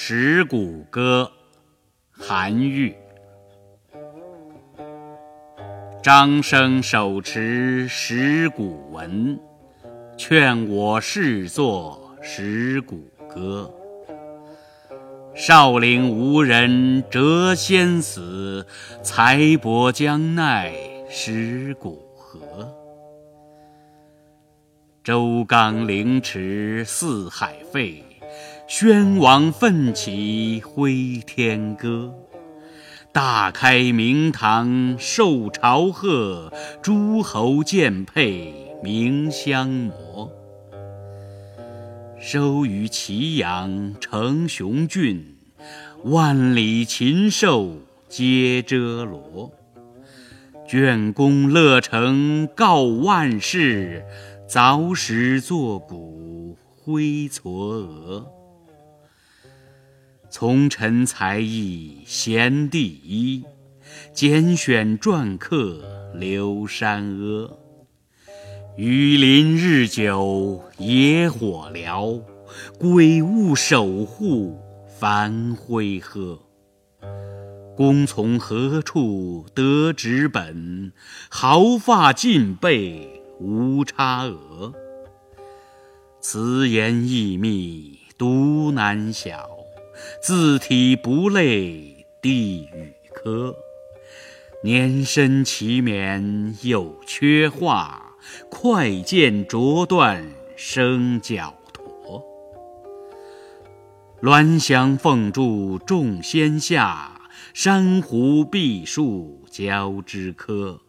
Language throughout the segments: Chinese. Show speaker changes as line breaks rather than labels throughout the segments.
石鼓歌，韩愈。张生手持石鼓文，劝我试作石鼓歌。少陵无人谪仙死，财帛将奈石鼓何？周纲凌迟四海废。宣王奋起挥天歌，大开明堂受朝贺，诸侯见佩鸣相摩。收于祁阳成雄郡，万里禽兽皆遮罗。卷弓乐成告万世，凿石作鼓挥嵯峨。从臣才艺贤第一，拣选篆刻留山阿。雨淋日久野火燎，鬼物守护繁辉呵。公从何处得纸本？毫发尽备无差额。词言意密独难晓。字体不类地与科，年深其勉有缺画，快剑着断生脚驼。鸾翔凤柱众仙下，珊瑚碧树交枝柯。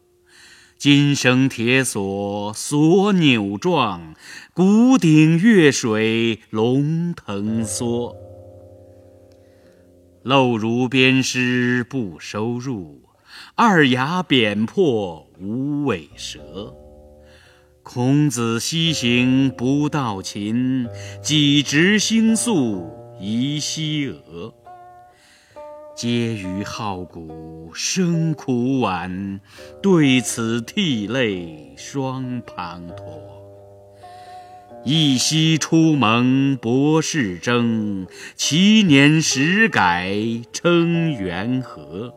金绳铁锁锁扭状，古鼎乐水龙腾缩。漏如鞭尸不收入，二牙扁破无尾蛇。孔子西行不到秦，几直星宿移西娥。嗟余好古生苦晚，对此涕泪双滂沱。一夕出蒙博士征，其年始改称元和。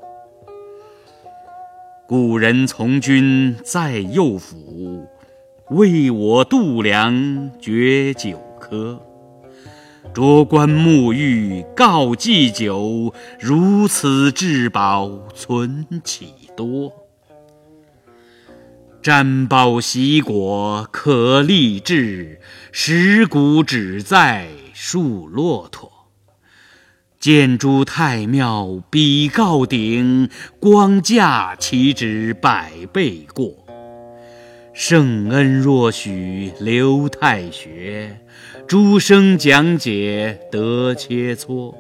古人从军在右府，为我度量决酒科。卓观沐浴告祭酒，如此至宝存岂多？瞻宝习果可立志，石鼓只在树骆驼。建诸太庙比告鼎，光价岂止百倍过？圣恩若许留太学，诸生讲解得切磋。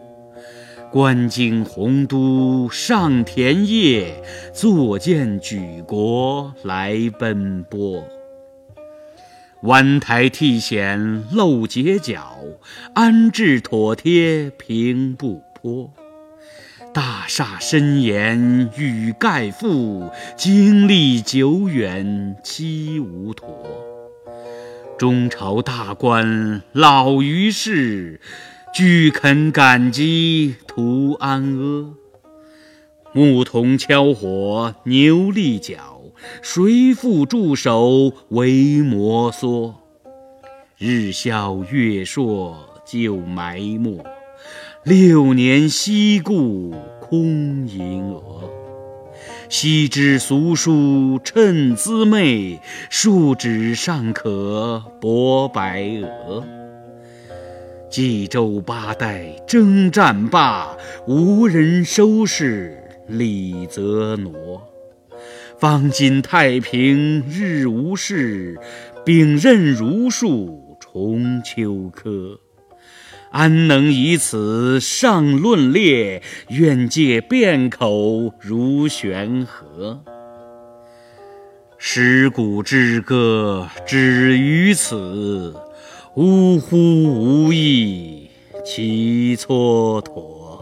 观景洪都上田业，坐见举国来奔波。湾台替险露结角，安置妥帖平不坡。大厦深檐欲盖覆，经历久远期无托。中朝大官老于世。俱肯感激图安阿，牧童敲火牛立角，谁复驻守为摩挲？日消月朔就埋没，六年西顾空吟蛾。昔之俗书趁滋味，数纸尚可博白鹅。冀州八代征战罢，无人收拾李泽挪。方今太平日无事，秉任儒术重秋科。安能以此上论列？愿借辩口如悬河。石鼓之歌止于此。呜呼！无益其蹉跎。